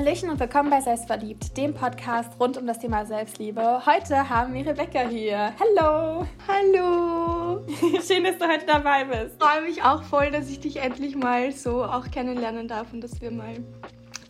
Hallöchen und willkommen bei Selbstverliebt, dem Podcast rund um das Thema Selbstliebe. Heute haben wir Rebecca hier. Hallo! Hallo! Schön, dass du heute dabei bist. Ich freue mich auch voll, dass ich dich endlich mal so auch kennenlernen darf und dass wir mal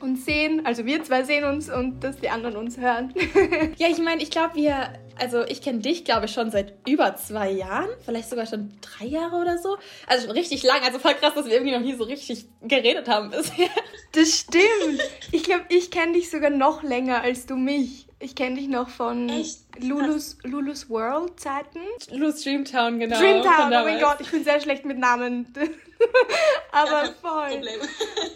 uns sehen. Also wir zwei sehen uns und dass die anderen uns hören. ja, ich meine, ich glaube, wir, also ich kenne dich, glaube ich, schon seit über zwei Jahren, vielleicht sogar schon drei Jahre oder so. Also schon richtig lang. Also voll krass, dass wir irgendwie noch nie so richtig geredet haben bisher. Das stimmt. Ich glaube, ich kenne dich sogar noch länger als du mich. Ich kenne dich noch von Lulus, Lulus World Zeiten. Lulus Dreamtown, genau. Dreamtown, oh mein Gott, ich bin sehr schlecht mit Namen. Aber voll.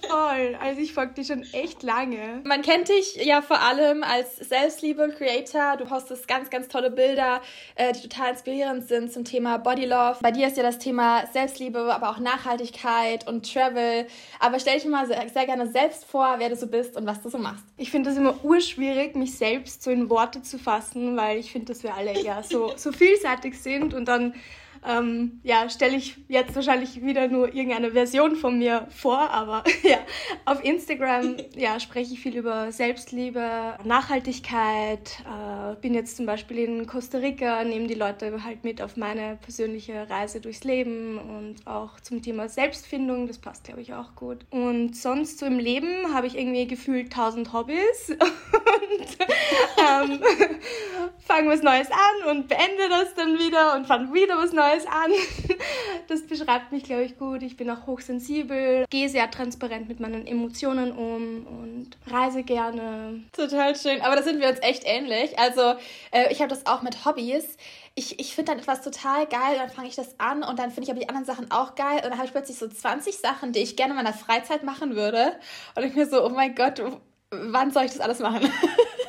Voll. Also ich folge dir schon echt lange. Man kennt dich ja vor allem als Selbstliebe-Creator. Du postest ganz, ganz tolle Bilder, äh, die total inspirierend sind zum Thema Body Love. Bei dir ist ja das Thema Selbstliebe, aber auch Nachhaltigkeit und Travel. Aber stell dich mal sehr, sehr gerne selbst vor, wer du so bist und was du so machst. Ich finde das immer urschwierig, mich selbst so in Worte zu fassen, weil ich finde, dass wir alle ja so, so vielseitig sind. Und dann ähm, ja, stelle ich jetzt wahrscheinlich wieder nur irgendeine Version von mir vor, aber ja, auf Instagram ja, spreche ich viel über Selbstliebe, Nachhaltigkeit, äh, bin jetzt zum Beispiel in Costa Rica, nehme die Leute halt mit auf meine persönliche Reise durchs Leben und auch zum Thema Selbstfindung, das passt glaube ich auch gut. Und sonst so im Leben habe ich irgendwie gefühlt tausend Hobbys. Und ähm, fange was Neues an und beende das dann wieder und fange wieder was Neues an. Das beschreibt mich, glaube ich, gut. Ich bin auch hochsensibel, gehe sehr transparent mit meinen Emotionen um und reise gerne. Total schön. Aber da sind wir uns echt ähnlich. Also, äh, ich habe das auch mit Hobbys ich, ich finde dann etwas total geil, dann fange ich das an und dann finde ich aber die anderen Sachen auch geil und dann habe ich plötzlich so 20 Sachen, die ich gerne in meiner Freizeit machen würde und ich mir so, oh mein Gott, wann soll ich das alles machen?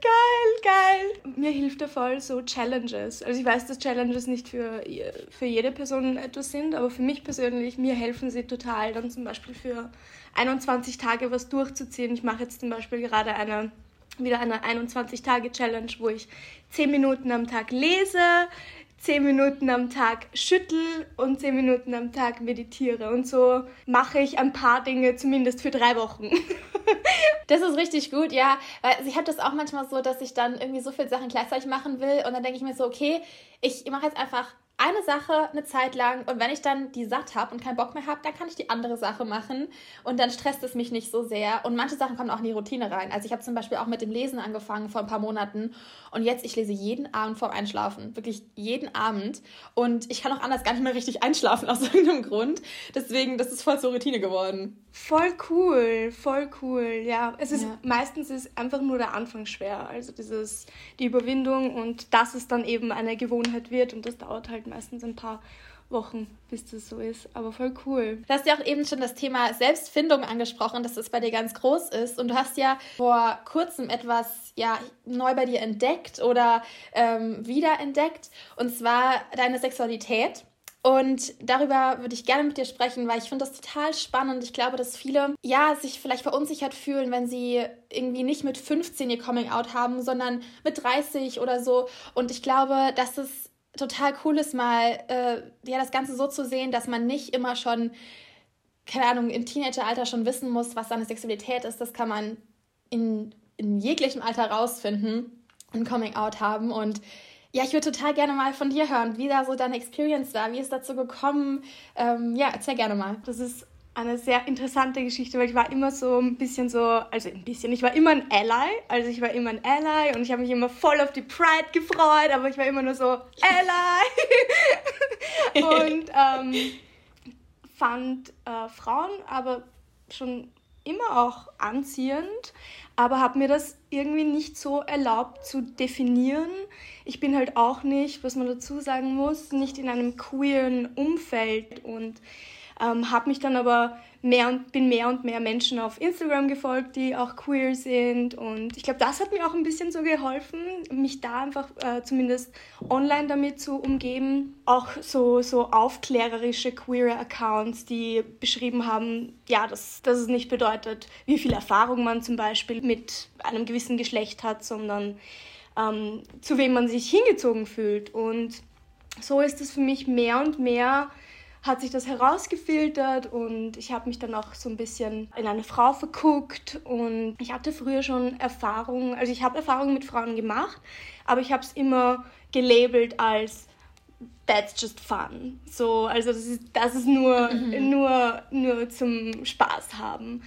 geil, geil. Mir hilft da voll so Challenges. Also ich weiß, dass Challenges nicht für, für jede Person etwas sind, aber für mich persönlich, mir helfen sie total, dann zum Beispiel für 21 Tage was durchzuziehen. Ich mache jetzt zum Beispiel gerade eine wieder eine 21-Tage-Challenge, wo ich 10 Minuten am Tag lese, 10 Minuten am Tag schüttel und 10 Minuten am Tag meditiere. Und so mache ich ein paar Dinge zumindest für drei Wochen. Das ist richtig gut, ja. Weil ich habe das auch manchmal so, dass ich dann irgendwie so viele Sachen gleichzeitig machen will und dann denke ich mir so, okay, ich mache jetzt einfach eine Sache eine Zeit lang und wenn ich dann die satt habe und keinen Bock mehr habe, dann kann ich die andere Sache machen und dann stresst es mich nicht so sehr. Und manche Sachen kommen auch in die Routine rein. Also ich habe zum Beispiel auch mit dem Lesen angefangen vor ein paar Monaten und jetzt, ich lese jeden Abend vorm Einschlafen. Wirklich jeden Abend. Und ich kann auch anders gar nicht mehr richtig einschlafen aus irgendeinem Grund. Deswegen, das ist voll zur Routine geworden. Voll cool, voll cool. Ja, es ist ja. meistens ist einfach nur der Anfang schwer. Also dieses, die Überwindung und dass es dann eben eine Gewohnheit wird und das dauert halt meistens ein paar Wochen, bis das so ist. Aber voll cool. Du hast ja auch eben schon das Thema Selbstfindung angesprochen, dass das bei dir ganz groß ist. Und du hast ja vor kurzem etwas ja, neu bei dir entdeckt oder ähm, wiederentdeckt. Und zwar deine Sexualität. Und darüber würde ich gerne mit dir sprechen, weil ich finde das total spannend. Ich glaube, dass viele ja sich vielleicht verunsichert fühlen, wenn sie irgendwie nicht mit 15 ihr Coming Out haben, sondern mit 30 oder so. Und ich glaube, dass es total cool ist, mal äh, ja, das Ganze so zu sehen, dass man nicht immer schon, keine Ahnung, im Teenageralter schon wissen muss, was seine Sexualität ist. Das kann man in, in jeglichem Alter rausfinden, ein Coming Out haben. Und ja, ich würde total gerne mal von dir hören, wie da so deine Experience war, wie ist dazu gekommen. Ähm, ja, erzähl gerne mal. Das ist eine sehr interessante Geschichte, weil ich war immer so ein bisschen so, also ein bisschen, ich war immer ein Ally, also ich war immer ein Ally und ich habe mich immer voll auf die Pride gefreut, aber ich war immer nur so Ally und ähm, fand äh, Frauen aber schon immer auch anziehend, aber habe mir das irgendwie nicht so erlaubt zu definieren. Ich bin halt auch nicht, was man dazu sagen muss, nicht in einem queeren Umfeld und ähm, habe mich dann aber mehr und bin mehr und mehr Menschen auf Instagram gefolgt, die auch queer sind und ich glaube, das hat mir auch ein bisschen so geholfen, mich da einfach äh, zumindest online damit zu umgeben. Auch so, so aufklärerische queere Accounts, die beschrieben haben, ja, dass, dass es nicht bedeutet, wie viel Erfahrung man zum Beispiel mit einem gewissen Geschlecht hat, sondern ähm, zu wem man sich hingezogen fühlt und so ist es für mich mehr und mehr hat sich das herausgefiltert und ich habe mich dann auch so ein bisschen in eine Frau verguckt und ich hatte früher schon Erfahrungen, also ich habe Erfahrungen mit Frauen gemacht, aber ich habe es immer gelabelt als that's just fun. So, also das ist, das ist nur, mhm. nur, nur zum Spaß haben.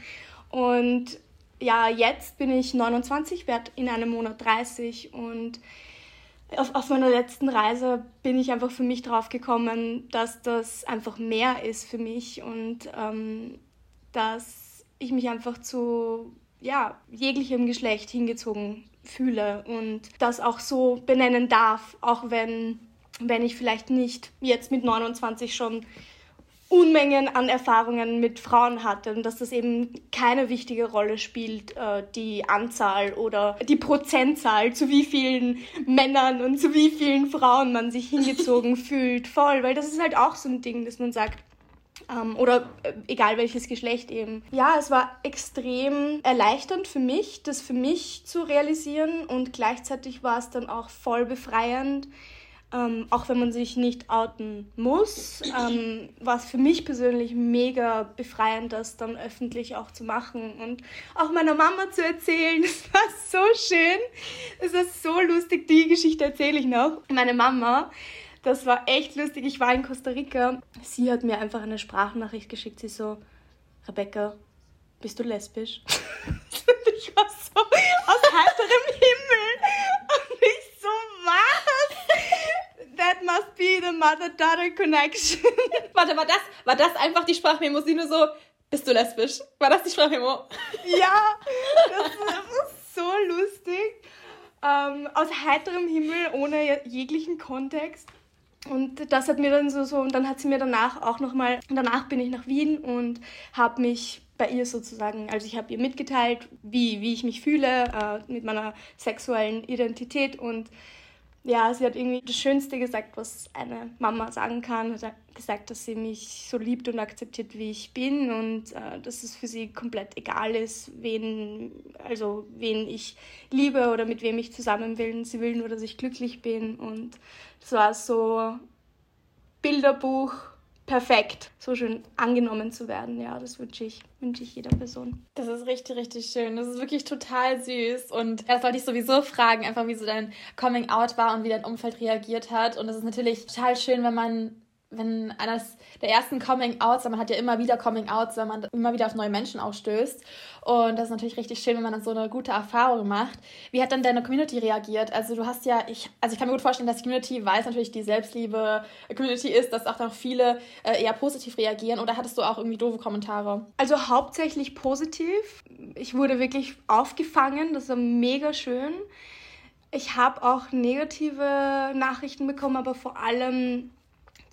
Und ja, jetzt bin ich 29, werde in einem Monat 30 und auf, auf meiner letzten Reise bin ich einfach für mich drauf gekommen, dass das einfach mehr ist für mich und ähm, dass ich mich einfach zu ja, jeglichem Geschlecht hingezogen fühle und das auch so benennen darf, auch wenn, wenn ich vielleicht nicht jetzt mit 29 schon Unmengen an Erfahrungen mit Frauen hatte und dass das eben keine wichtige Rolle spielt, äh, die Anzahl oder die Prozentzahl, zu wie vielen Männern und zu wie vielen Frauen man sich hingezogen fühlt, voll, weil das ist halt auch so ein Ding, dass man sagt, ähm, oder äh, egal welches Geschlecht eben. Ja, es war extrem erleichternd für mich, das für mich zu realisieren und gleichzeitig war es dann auch voll befreiend, ähm, auch wenn man sich nicht outen muss, ähm, war es für mich persönlich mega befreiend, das dann öffentlich auch zu machen und auch meiner Mama zu erzählen. Das war so schön. Es war so lustig. Die Geschichte erzähle ich noch. Meine Mama, das war echt lustig. Ich war in Costa Rica. Sie hat mir einfach eine Sprachnachricht geschickt. Sie so, Rebecca, bist du lesbisch? ich war so aus heiterem Himmel. Und ich so, was? That must be the mother-daughter connection. Warte, war das, war das einfach die Sprachmemo? Sie nur so, bist du lesbisch? War das die Sprachmemo? Ja, das, das ist so lustig. Ähm, aus heiterem Himmel, ohne jeglichen Kontext. Und das hat mir dann so, so, und dann hat sie mir danach auch nochmal, danach bin ich nach Wien und habe mich bei ihr sozusagen, also ich habe ihr mitgeteilt, wie, wie ich mich fühle äh, mit meiner sexuellen Identität und ja, sie hat irgendwie das Schönste gesagt, was eine Mama sagen kann. Hat gesagt, dass sie mich so liebt und akzeptiert, wie ich bin und äh, dass es für sie komplett egal ist, wen, also wen ich liebe oder mit wem ich zusammen will. Sie will nur, dass ich glücklich bin und es war so Bilderbuch perfekt, so schön angenommen zu werden. Ja, das wünsche ich, wünsche ich jeder Person. Das ist richtig, richtig schön. Das ist wirklich total süß. Und das wollte ich sowieso fragen, einfach wie so dein Coming Out war und wie dein Umfeld reagiert hat. Und es ist natürlich total schön, wenn man wenn eines der ersten Coming-Outs, man hat ja immer wieder Coming-Outs, wenn man immer wieder auf neue Menschen ausstößt. Und das ist natürlich richtig schön, wenn man dann so eine gute Erfahrung macht. Wie hat dann deine Community reagiert? Also du hast ja, ich, also ich kann mir gut vorstellen, dass die Community, weil es natürlich die Selbstliebe-Community ist, dass auch noch viele äh, eher positiv reagieren. Oder hattest du auch irgendwie doofe Kommentare? Also hauptsächlich positiv. Ich wurde wirklich aufgefangen, das war mega schön. Ich habe auch negative Nachrichten bekommen, aber vor allem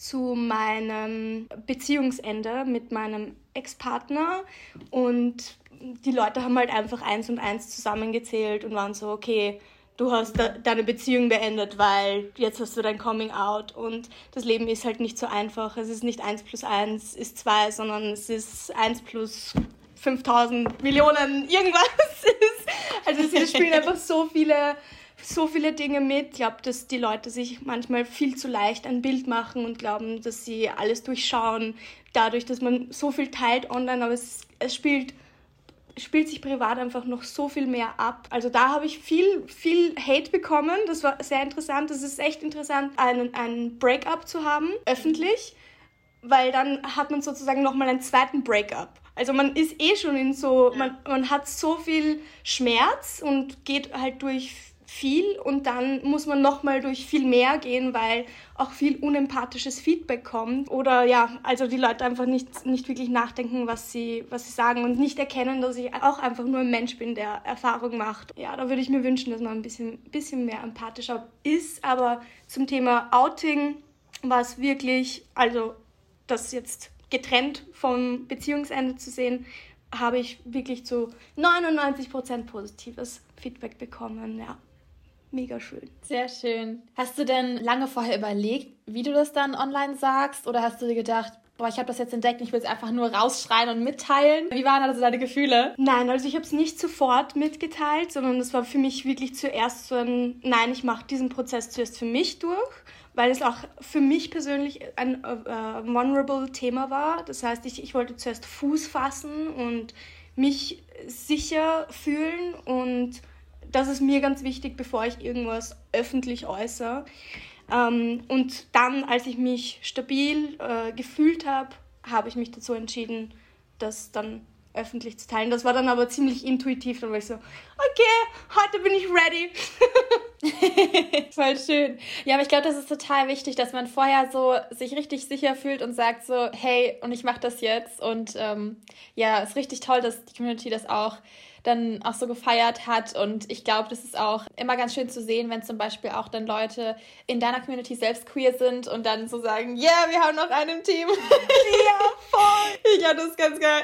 zu meinem Beziehungsende mit meinem Ex-Partner und die Leute haben halt einfach eins und eins zusammengezählt und waren so, okay, du hast de deine Beziehung beendet, weil jetzt hast du dein Coming Out und das Leben ist halt nicht so einfach. Es ist nicht eins plus eins ist zwei, sondern es ist eins plus 5000 Millionen irgendwas. also es spielen einfach so viele so viele Dinge mit. Ich glaube, dass die Leute sich manchmal viel zu leicht ein Bild machen und glauben, dass sie alles durchschauen, dadurch, dass man so viel teilt online, aber es, es spielt spielt sich privat einfach noch so viel mehr ab. Also da habe ich viel, viel Hate bekommen. Das war sehr interessant. Das ist echt interessant, einen, einen Breakup zu haben, öffentlich, weil dann hat man sozusagen nochmal einen zweiten Breakup. Also man ist eh schon in so, man, man hat so viel Schmerz und geht halt durch viel und dann muss man nochmal durch viel mehr gehen, weil auch viel unempathisches Feedback kommt oder ja, also die Leute einfach nicht, nicht wirklich nachdenken, was sie, was sie sagen und nicht erkennen, dass ich auch einfach nur ein Mensch bin, der Erfahrung macht. Ja, da würde ich mir wünschen, dass man ein bisschen, bisschen mehr empathischer ist, aber zum Thema Outing war es wirklich, also das jetzt getrennt vom Beziehungsende zu sehen, habe ich wirklich zu 99% positives Feedback bekommen, ja mega schön. Sehr schön. Hast du denn lange vorher überlegt, wie du das dann online sagst? Oder hast du dir gedacht, boah, ich habe das jetzt entdeckt, ich will es einfach nur rausschreien und mitteilen? Wie waren also deine Gefühle? Nein, also ich habe es nicht sofort mitgeteilt, sondern es war für mich wirklich zuerst so ein, nein, ich mache diesen Prozess zuerst für mich durch weil es auch für mich persönlich ein äh, vulnerable Thema war. Das heißt, ich, ich wollte zuerst Fuß fassen und mich sicher fühlen und das ist mir ganz wichtig, bevor ich irgendwas öffentlich äußere. Ähm, und dann, als ich mich stabil äh, gefühlt habe, habe ich mich dazu entschieden, das dann öffentlich zu teilen. Das war dann aber ziemlich intuitiv. Dann war ich so, okay, heute bin ich ready. Voll schön. Ja, aber ich glaube, das ist total wichtig, dass man vorher so sich richtig sicher fühlt und sagt so, hey, und ich mache das jetzt. Und ähm, ja, ist richtig toll, dass die Community das auch dann auch so gefeiert hat. Und ich glaube, das ist auch immer ganz schön zu sehen, wenn zum Beispiel auch dann Leute in deiner Community selbst queer sind und dann so sagen, ja, yeah, wir haben noch einen im Team. Ja, voll. ja, das ist ganz geil.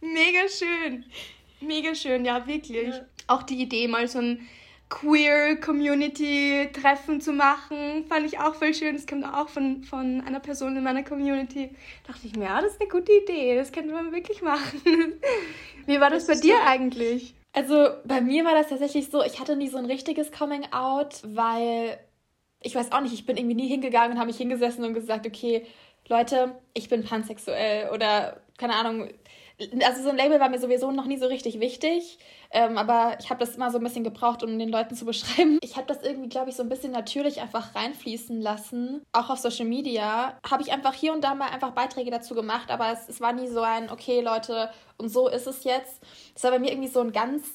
Mega schön. Mega schön, ja, wirklich. Ja. Auch die Idee, mal so ein Queer-Community-Treffen zu machen, fand ich auch voll schön. Das kommt auch von, von einer Person in meiner Community. Da dachte ich mir, ja, das ist eine gute Idee, das könnte man wirklich machen. Wie war das, das bei dir eigentlich? Also bei mir war das tatsächlich so, ich hatte nie so ein richtiges Coming-out, weil ich weiß auch nicht, ich bin irgendwie nie hingegangen und habe mich hingesessen und gesagt, okay, Leute, ich bin pansexuell oder keine Ahnung, also so ein Label war mir sowieso noch nie so richtig wichtig, ähm, aber ich habe das immer so ein bisschen gebraucht, um den Leuten zu beschreiben. Ich habe das irgendwie, glaube ich, so ein bisschen natürlich einfach reinfließen lassen. Auch auf Social Media habe ich einfach hier und da mal einfach Beiträge dazu gemacht, aber es, es war nie so ein, okay Leute, und so ist es jetzt. Es war bei mir irgendwie so ein ganz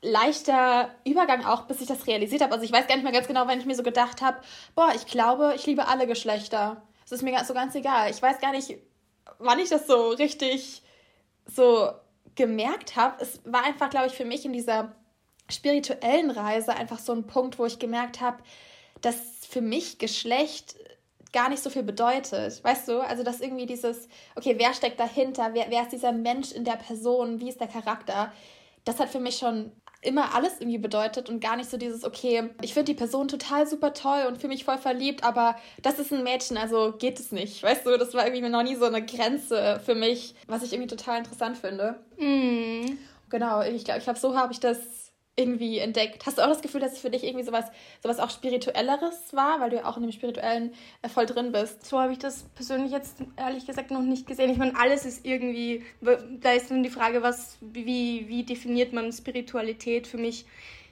leichter Übergang auch, bis ich das realisiert habe. Also ich weiß gar nicht mehr ganz genau, wenn ich mir so gedacht habe, boah, ich glaube, ich liebe alle Geschlechter. Es ist mir so ganz egal. Ich weiß gar nicht, wann ich das so richtig so gemerkt habe, es war einfach, glaube ich, für mich in dieser spirituellen Reise einfach so ein Punkt, wo ich gemerkt habe, dass für mich Geschlecht gar nicht so viel bedeutet. Weißt du? Also, dass irgendwie dieses, okay, wer steckt dahinter? Wer, wer ist dieser Mensch in der Person? Wie ist der Charakter? Das hat für mich schon immer alles irgendwie bedeutet und gar nicht so dieses, okay, ich finde die Person total super toll und fühle mich voll verliebt, aber das ist ein Mädchen, also geht es nicht. Weißt du, das war irgendwie noch nie so eine Grenze für mich, was ich irgendwie total interessant finde. Mm. Genau, ich glaube, ich glaube, so habe ich das irgendwie entdeckt. Hast du auch das Gefühl, dass es für dich irgendwie sowas, sowas auch Spirituelleres war, weil du ja auch in dem Spirituellen äh, voll drin bist? So habe ich das persönlich jetzt ehrlich gesagt noch nicht gesehen. Ich meine, alles ist irgendwie, da ist dann die Frage, was, wie, wie definiert man Spiritualität? Für mich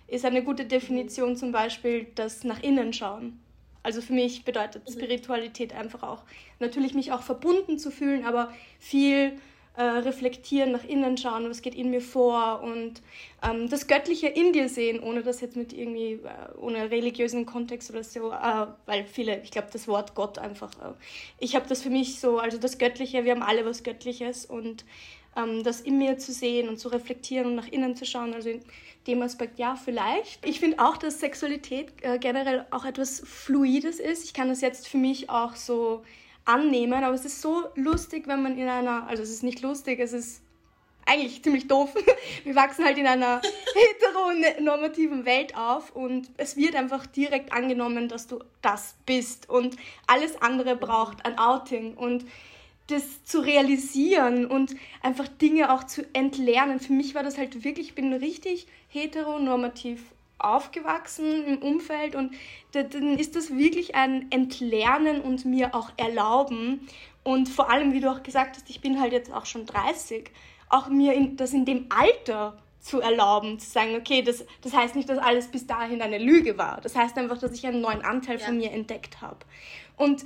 ist eine gute Definition zum Beispiel das nach innen schauen. Also für mich bedeutet mhm. Spiritualität einfach auch, natürlich mich auch verbunden zu fühlen, aber viel äh, reflektieren, nach innen schauen, was geht in mir vor und ähm, das Göttliche in dir sehen, ohne das jetzt mit irgendwie, äh, ohne religiösen Kontext oder so, äh, weil viele, ich glaube, das Wort Gott einfach, äh, ich habe das für mich so, also das Göttliche, wir haben alle was Göttliches und ähm, das in mir zu sehen und zu reflektieren und nach innen zu schauen, also in dem Aspekt ja, vielleicht. Ich finde auch, dass Sexualität äh, generell auch etwas Fluides ist. Ich kann das jetzt für mich auch so annehmen, aber es ist so lustig, wenn man in einer, also es ist nicht lustig, es ist eigentlich ziemlich doof. Wir wachsen halt in einer heteronormativen Welt auf und es wird einfach direkt angenommen, dass du das bist und alles andere braucht ein Outing und das zu realisieren und einfach Dinge auch zu entlernen. Für mich war das halt wirklich, ich bin richtig heteronormativ aufgewachsen im Umfeld und dann ist das wirklich ein Entlernen und mir auch erlauben. Und vor allem, wie du auch gesagt hast, ich bin halt jetzt auch schon 30, auch mir in, das in dem Alter zu erlauben, zu sagen, okay, das, das heißt nicht, dass alles bis dahin eine Lüge war. Das heißt einfach, dass ich einen neuen Anteil ja. von mir entdeckt habe. Und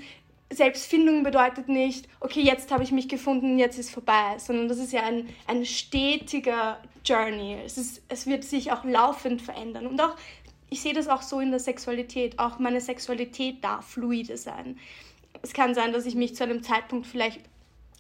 Selbstfindung bedeutet nicht, okay, jetzt habe ich mich gefunden, jetzt ist vorbei, sondern das ist ja ein, ein stetiger Journey. Es, ist, es wird sich auch laufend verändern. Und auch, ich sehe das auch so in der Sexualität, auch meine Sexualität darf fluide sein. Es kann sein, dass ich mich zu einem Zeitpunkt vielleicht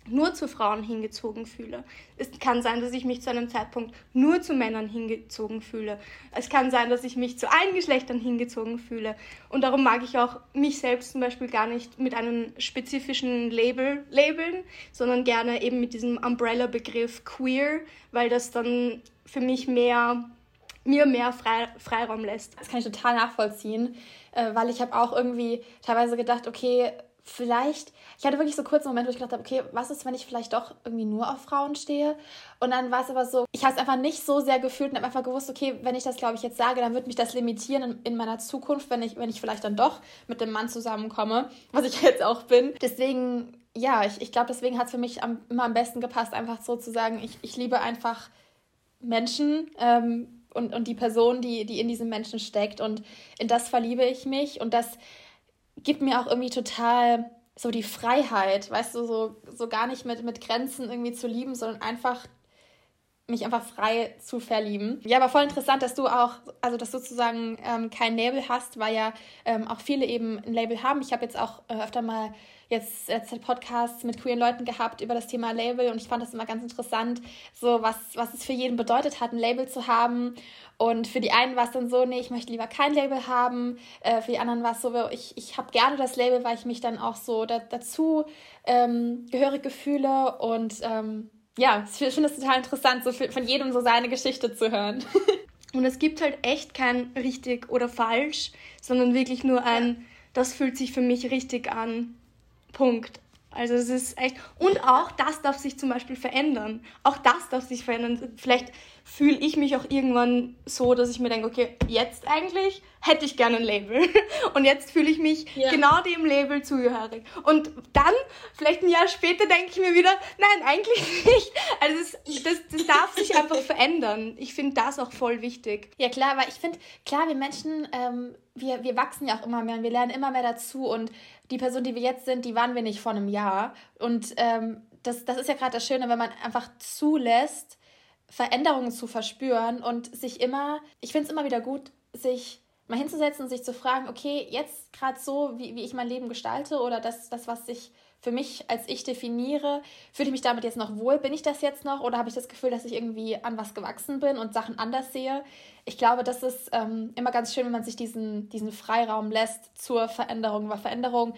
nur zu Frauen hingezogen fühle. Es kann sein, dass ich mich zu einem Zeitpunkt nur zu Männern hingezogen fühle. Es kann sein, dass ich mich zu allen Geschlechtern hingezogen fühle. Und darum mag ich auch mich selbst zum Beispiel gar nicht mit einem spezifischen Label labeln, sondern gerne eben mit diesem Umbrella-Begriff queer, weil das dann für mich mehr mir mehr Frei Freiraum lässt. Das kann ich total nachvollziehen, äh, weil ich habe auch irgendwie teilweise gedacht, okay, vielleicht, ich hatte wirklich so kurze Momente, wo ich gedacht habe, okay, was ist, wenn ich vielleicht doch irgendwie nur auf Frauen stehe? Und dann war es aber so, ich habe es einfach nicht so sehr gefühlt und habe einfach gewusst, okay, wenn ich das, glaube ich, jetzt sage, dann wird mich das limitieren in, in, meiner Zukunft, wenn ich, wenn ich vielleicht dann doch mit dem Mann zusammenkomme, was ich jetzt auch bin. Deswegen, ja, ich, ich glaube, deswegen hat es für mich am, immer am besten gepasst, einfach so zu sagen, ich, ich liebe einfach Menschen. Ähm, und, und die Person, die, die in diesem Menschen steckt. Und in das verliebe ich mich. Und das gibt mir auch irgendwie total so die Freiheit, weißt du, so, so gar nicht mit, mit Grenzen irgendwie zu lieben, sondern einfach mich einfach frei zu verlieben. Ja, aber voll interessant, dass du auch, also dass du sozusagen ähm, kein Label hast, weil ja ähm, auch viele eben ein Label haben. Ich habe jetzt auch äh, öfter mal jetzt letzte Podcasts mit queeren Leuten gehabt über das Thema Label und ich fand das immer ganz interessant, so was, was es für jeden bedeutet hat, ein Label zu haben. Und für die einen war es dann so, nee, ich möchte lieber kein Label haben. Äh, für die anderen war es so, ich, ich habe gerne das Label, weil ich mich dann auch so da, dazu ähm, gehörig fühle und ähm, ja, ich finde es total interessant, so von jedem so seine Geschichte zu hören. Und es gibt halt echt kein richtig oder falsch, sondern wirklich nur ein, das fühlt sich für mich richtig an. Punkt. Also es ist echt. Und auch das darf sich zum Beispiel verändern. Auch das darf sich verändern. Vielleicht fühle ich mich auch irgendwann so, dass ich mir denke, okay, jetzt eigentlich hätte ich gerne ein Label. Und jetzt fühle ich mich ja. genau dem Label zugehörig. Und dann, vielleicht ein Jahr später, denke ich mir wieder, nein, eigentlich nicht. Also es, das, das darf sich einfach verändern. Ich finde das auch voll wichtig. Ja klar, weil ich finde, klar, wir Menschen, ähm, wir, wir wachsen ja auch immer mehr und wir lernen immer mehr dazu. Und die Person, die wir jetzt sind, die waren wir nicht vor einem Jahr. Und ähm, das, das ist ja gerade das Schöne, wenn man einfach zulässt, Veränderungen zu verspüren und sich immer, ich finde es immer wieder gut, sich mal hinzusetzen und sich zu fragen, okay, jetzt gerade so, wie, wie ich mein Leben gestalte oder das, das, was ich für mich als ich definiere, fühle ich mich damit jetzt noch wohl? Bin ich das jetzt noch oder habe ich das Gefühl, dass ich irgendwie an was gewachsen bin und Sachen anders sehe? Ich glaube, das ist ähm, immer ganz schön, wenn man sich diesen, diesen Freiraum lässt zur Veränderung, weil Veränderung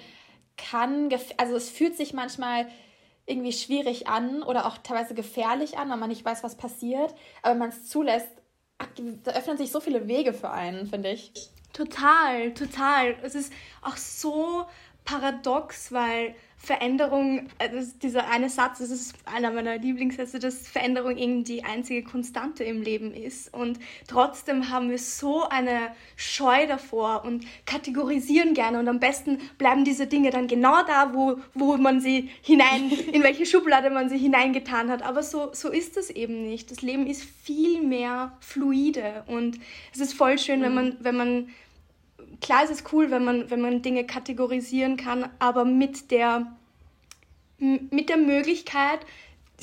kann, also es fühlt sich manchmal irgendwie schwierig an oder auch teilweise gefährlich an, weil man nicht weiß, was passiert. Aber wenn man es zulässt, da öffnen sich so viele Wege für einen, finde ich. Total, total. Es ist auch so paradox, weil Veränderung, also dieser eine Satz, das ist einer meiner Lieblingssätze, dass Veränderung eben die einzige Konstante im Leben ist. Und trotzdem haben wir so eine Scheu davor und kategorisieren gerne. Und am besten bleiben diese Dinge dann genau da, wo, wo man sie hinein, in welche Schublade man sie hineingetan hat. Aber so, so ist es eben nicht. Das Leben ist viel mehr fluide. Und es ist voll schön, mhm. wenn man, wenn man klar ist es cool, wenn man, wenn man Dinge kategorisieren kann, aber mit der, mit der Möglichkeit,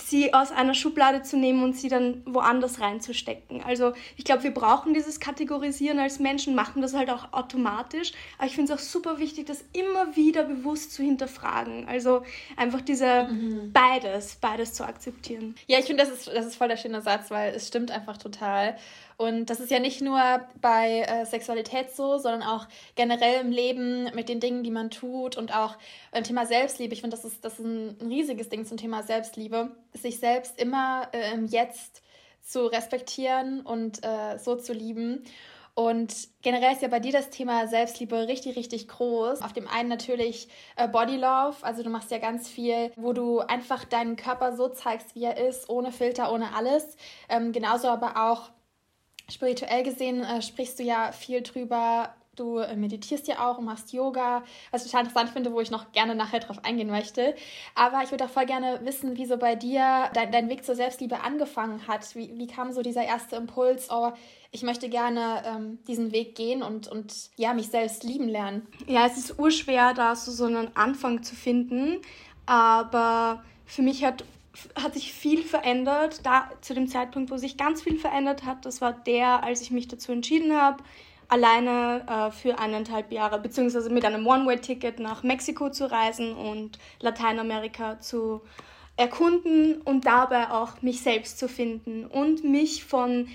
sie aus einer Schublade zu nehmen und sie dann woanders reinzustecken. Also ich glaube, wir brauchen dieses Kategorisieren als Menschen, machen das halt auch automatisch. Aber ich finde es auch super wichtig, das immer wieder bewusst zu hinterfragen. Also einfach diese mhm. beides, beides zu akzeptieren. Ja, ich finde, das ist, das ist voll der schöne Satz, weil es stimmt einfach total. Und das ist ja nicht nur bei äh, Sexualität so, sondern auch generell im Leben mit den Dingen, die man tut und auch beim Thema Selbstliebe. Ich finde, das ist, das ist ein, ein, riesiges Ding zum Thema Selbstliebe, sich selbst immer äh, im Jetzt zu respektieren und äh, so zu lieben. Und generell ist ja bei dir das Thema Selbstliebe richtig, richtig groß. Auf dem einen natürlich äh, Body Love, also du machst ja ganz viel, wo du einfach deinen Körper so zeigst, wie er ist, ohne Filter, ohne alles. Ähm, genauso aber auch spirituell gesehen äh, sprichst du ja viel drüber. Du äh, meditierst ja auch und machst Yoga, was ich total interessant finde, wo ich noch gerne nachher drauf eingehen möchte. Aber ich würde auch voll gerne wissen, wie so bei dir dein, dein Weg zur Selbstliebe angefangen hat. Wie, wie kam so dieser erste Impuls, oh, ich möchte gerne ähm, diesen Weg gehen und, und ja, mich selbst lieben lernen? Ja, es ist urschwer, da so, so einen Anfang zu finden. Aber für mich hat hat sich viel verändert. Da zu dem Zeitpunkt, wo sich ganz viel verändert hat, das war der, als ich mich dazu entschieden habe, alleine äh, für eineinhalb Jahre, beziehungsweise mit einem One-Way-Ticket nach Mexiko zu reisen und Lateinamerika zu erkunden und dabei auch mich selbst zu finden und mich von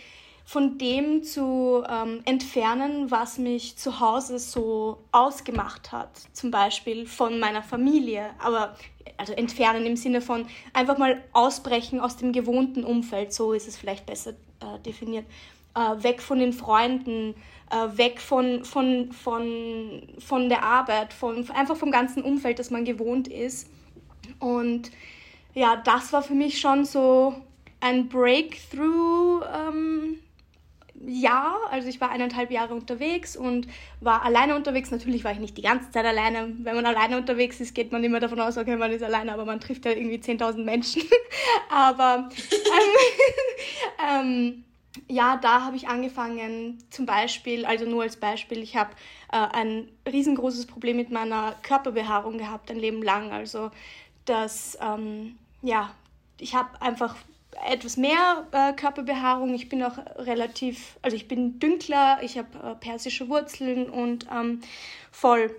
von dem zu ähm, entfernen, was mich zu Hause so ausgemacht hat. Zum Beispiel von meiner Familie, aber also entfernen im Sinne von einfach mal ausbrechen aus dem gewohnten Umfeld, so ist es vielleicht besser äh, definiert. Äh, weg von den Freunden, äh, weg von, von, von, von der Arbeit, von, einfach vom ganzen Umfeld, das man gewohnt ist. Und ja, das war für mich schon so ein Breakthrough. Ähm, ja, also ich war eineinhalb Jahre unterwegs und war alleine unterwegs. Natürlich war ich nicht die ganze Zeit alleine. Wenn man alleine unterwegs ist, geht man immer davon aus, okay, man ist alleine, aber man trifft ja irgendwie 10.000 Menschen. aber ähm, ähm, ja, da habe ich angefangen, zum Beispiel, also nur als Beispiel, ich habe äh, ein riesengroßes Problem mit meiner Körperbehaarung gehabt, ein Leben lang. Also, dass, ähm, ja, ich habe einfach etwas mehr äh, Körperbehaarung. Ich bin auch relativ, also ich bin dünkler, ich habe äh, persische Wurzeln und ähm, voll.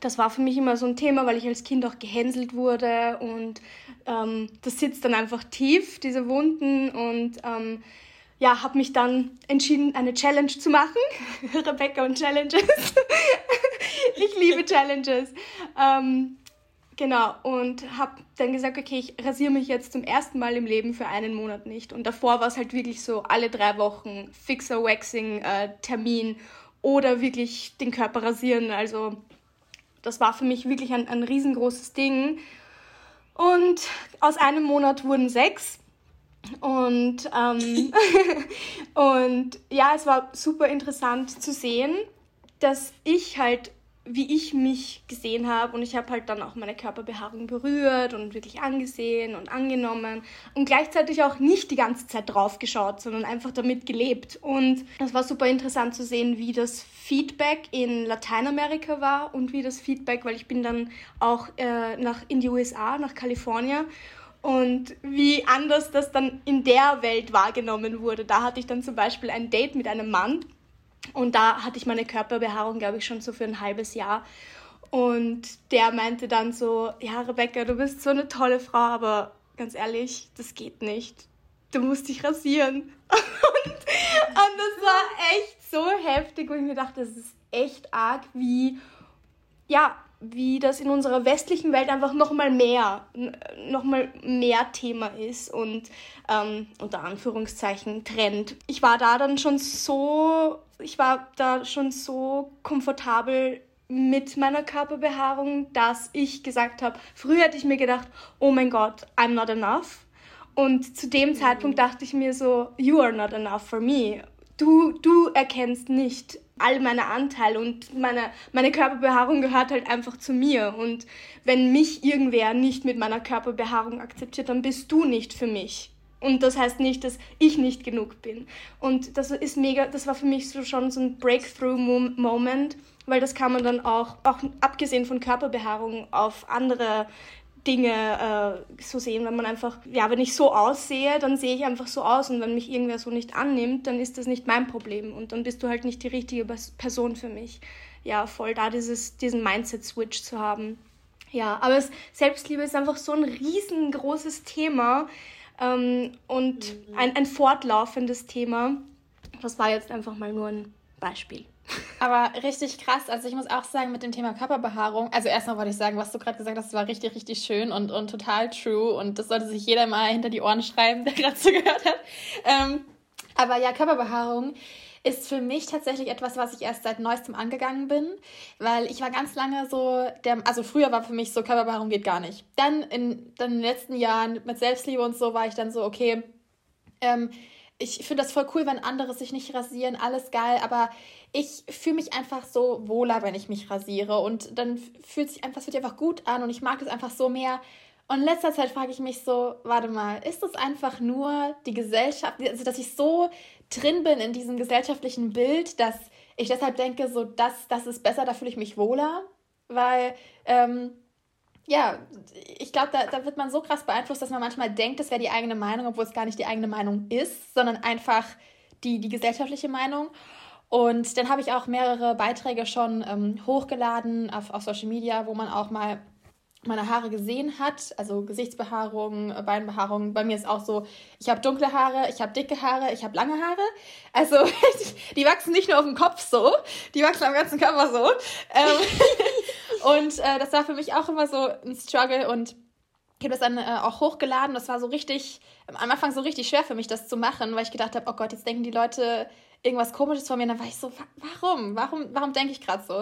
Das war für mich immer so ein Thema, weil ich als Kind auch gehänselt wurde und ähm, das sitzt dann einfach tief, diese Wunden und ähm, ja, habe mich dann entschieden, eine Challenge zu machen. Rebecca und Challenges. ich liebe Challenges. Ähm, genau, und habe dann gesagt, okay, ich rasiere mich jetzt zum ersten Mal im Leben für einen Monat nicht. Und davor war es halt wirklich so alle drei Wochen fixer Waxing-Termin äh, oder wirklich den Körper rasieren. Also das war für mich wirklich ein, ein riesengroßes Ding. Und aus einem Monat wurden sechs. Und, ähm, und ja, es war super interessant zu sehen, dass ich halt, wie ich mich gesehen habe, und ich habe halt dann auch meine Körperbehaarung berührt und wirklich angesehen und angenommen und gleichzeitig auch nicht die ganze Zeit drauf geschaut, sondern einfach damit gelebt. Und es war super interessant zu sehen, wie das Feedback in Lateinamerika war und wie das Feedback, weil ich bin dann auch äh, nach, in die USA, nach Kalifornien und wie anders das dann in der Welt wahrgenommen wurde. Da hatte ich dann zum Beispiel ein Date mit einem Mann und da hatte ich meine Körperbehaarung, glaube ich, schon so für ein halbes Jahr. Und der meinte dann so, ja, Rebecca, du bist so eine tolle Frau, aber ganz ehrlich, das geht nicht. Du musst dich rasieren. Und, und das war echt so heftig, wo ich mir dachte, das ist echt arg, wie, ja, wie das in unserer westlichen Welt einfach nochmal mehr, nochmal mehr Thema ist und ähm, unter Anführungszeichen Trend. Ich war da dann schon so, ich war da schon so komfortabel mit meiner Körperbehaarung, dass ich gesagt habe, früher hätte ich mir gedacht, oh mein Gott, I'm not enough. Und zu dem Zeitpunkt dachte ich mir so, you are not enough for me. Du, du erkennst nicht all meine Anteile und meine, meine Körperbehaarung gehört halt einfach zu mir. Und wenn mich irgendwer nicht mit meiner Körperbehaarung akzeptiert, dann bist du nicht für mich. Und das heißt nicht, dass ich nicht genug bin. Und das ist mega, das war für mich so schon so ein Breakthrough-Moment, weil das kann man dann auch, auch abgesehen von Körperbehaarung, auf andere Dinge äh, so sehen, wenn man einfach, ja, wenn ich so aussehe, dann sehe ich einfach so aus und wenn mich irgendwer so nicht annimmt, dann ist das nicht mein Problem und dann bist du halt nicht die richtige Person für mich. Ja, voll da dieses, diesen Mindset-Switch zu haben. Ja, aber es, Selbstliebe ist einfach so ein riesengroßes Thema ähm, und mhm. ein, ein fortlaufendes Thema. Das war jetzt einfach mal nur ein Beispiel. Aber richtig krass. Also ich muss auch sagen, mit dem Thema Körperbehaarung, also erstmal wollte ich sagen, was du gerade gesagt hast, war richtig, richtig schön und, und total true. Und das sollte sich jeder mal hinter die Ohren schreiben, der gerade zugehört hat. Ähm, aber ja, Körperbehaarung ist für mich tatsächlich etwas, was ich erst seit neuestem angegangen bin, weil ich war ganz lange so, der, also früher war für mich so, Körperbehaarung geht gar nicht. Dann in, dann in den letzten Jahren mit Selbstliebe und so war ich dann so, okay, ähm, ich finde das voll cool, wenn andere sich nicht rasieren, alles geil, aber ich fühle mich einfach so wohler, wenn ich mich rasiere und dann fühlt sich einfach, es wird einfach gut an und ich mag es einfach so mehr. Und in letzter Zeit frage ich mich so, warte mal, ist das einfach nur die Gesellschaft, also dass ich so drin bin in diesem gesellschaftlichen Bild, dass ich deshalb denke, so das, das ist besser, da fühle ich mich wohler, weil ähm, ja, ich glaube, da, da wird man so krass beeinflusst, dass man manchmal denkt, das wäre die eigene Meinung, obwohl es gar nicht die eigene Meinung ist, sondern einfach die, die gesellschaftliche Meinung. Und dann habe ich auch mehrere Beiträge schon ähm, hochgeladen auf, auf Social Media, wo man auch mal meine Haare gesehen hat, also Gesichtsbehaarung, Beinbehaarung. Bei mir ist auch so, ich habe dunkle Haare, ich habe dicke Haare, ich habe lange Haare. Also die wachsen nicht nur auf dem Kopf so, die wachsen am ganzen Körper so. Ähm, und äh, das war für mich auch immer so ein Struggle und ich habe das dann äh, auch hochgeladen. Das war so richtig, am Anfang so richtig schwer für mich, das zu machen, weil ich gedacht habe, oh Gott, jetzt denken die Leute irgendwas Komisches von mir. Und dann war ich so, warum? Warum, warum denke ich gerade so?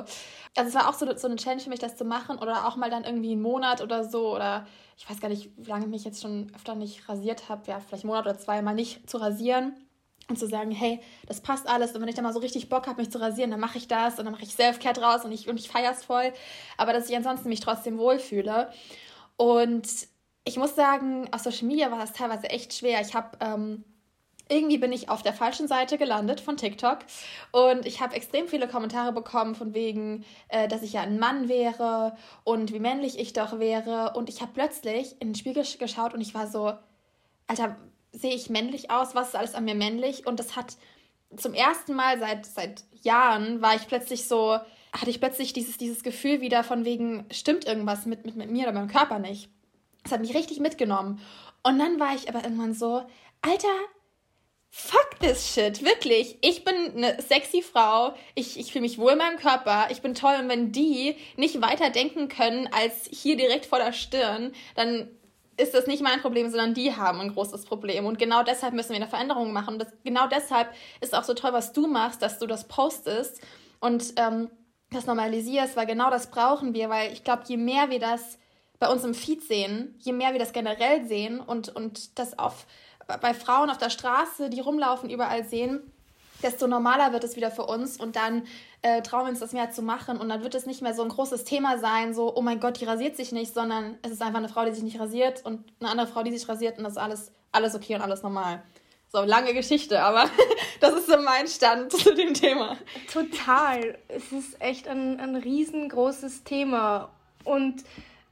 Also es war auch so, so eine Challenge für mich, das zu machen oder auch mal dann irgendwie einen Monat oder so oder ich weiß gar nicht, wie lange ich mich jetzt schon öfter nicht rasiert habe, ja, vielleicht einen Monat oder zwei mal nicht zu rasieren und zu sagen, hey, das passt alles und wenn ich dann mal so richtig Bock habe, mich zu rasieren, dann mache ich das und dann mache ich Self-Care draus und ich, und ich feiere es voll, aber dass ich ansonsten mich trotzdem wohlfühle und ich muss sagen, auf Social Media war das teilweise echt schwer. Ich habe ähm, irgendwie bin ich auf der falschen Seite gelandet von TikTok und ich habe extrem viele Kommentare bekommen von wegen, äh, dass ich ja ein Mann wäre und wie männlich ich doch wäre und ich habe plötzlich in den Spiegel geschaut und ich war so, Alter, sehe ich männlich aus? Was ist alles an mir männlich? Und das hat zum ersten Mal seit, seit Jahren war ich plötzlich so, hatte ich plötzlich dieses, dieses Gefühl wieder von wegen, stimmt irgendwas mit, mit, mit mir oder meinem Körper nicht. Das hat mich richtig mitgenommen. Und dann war ich aber irgendwann so, Alter, fuck this shit, wirklich. Ich bin eine sexy Frau, ich, ich fühle mich wohl in meinem Körper, ich bin toll und wenn die nicht weiter denken können als hier direkt vor der Stirn, dann ist das nicht mein Problem, sondern die haben ein großes Problem. Und genau deshalb müssen wir eine Veränderung machen. Und das, genau deshalb ist auch so toll, was du machst, dass du das postest und ähm, das normalisierst, weil genau das brauchen wir, weil ich glaube, je mehr wir das bei uns im Feed sehen, je mehr wir das generell sehen und, und das auf bei Frauen auf der Straße, die rumlaufen, überall sehen, desto normaler wird es wieder für uns und dann äh, trauen wir uns das mehr zu machen und dann wird es nicht mehr so ein großes Thema sein, so, oh mein Gott, die rasiert sich nicht, sondern es ist einfach eine Frau, die sich nicht rasiert und eine andere Frau, die sich rasiert und das ist alles, alles okay und alles normal. So, lange Geschichte, aber das ist so mein Stand zu dem Thema. Total. Es ist echt ein, ein riesengroßes Thema und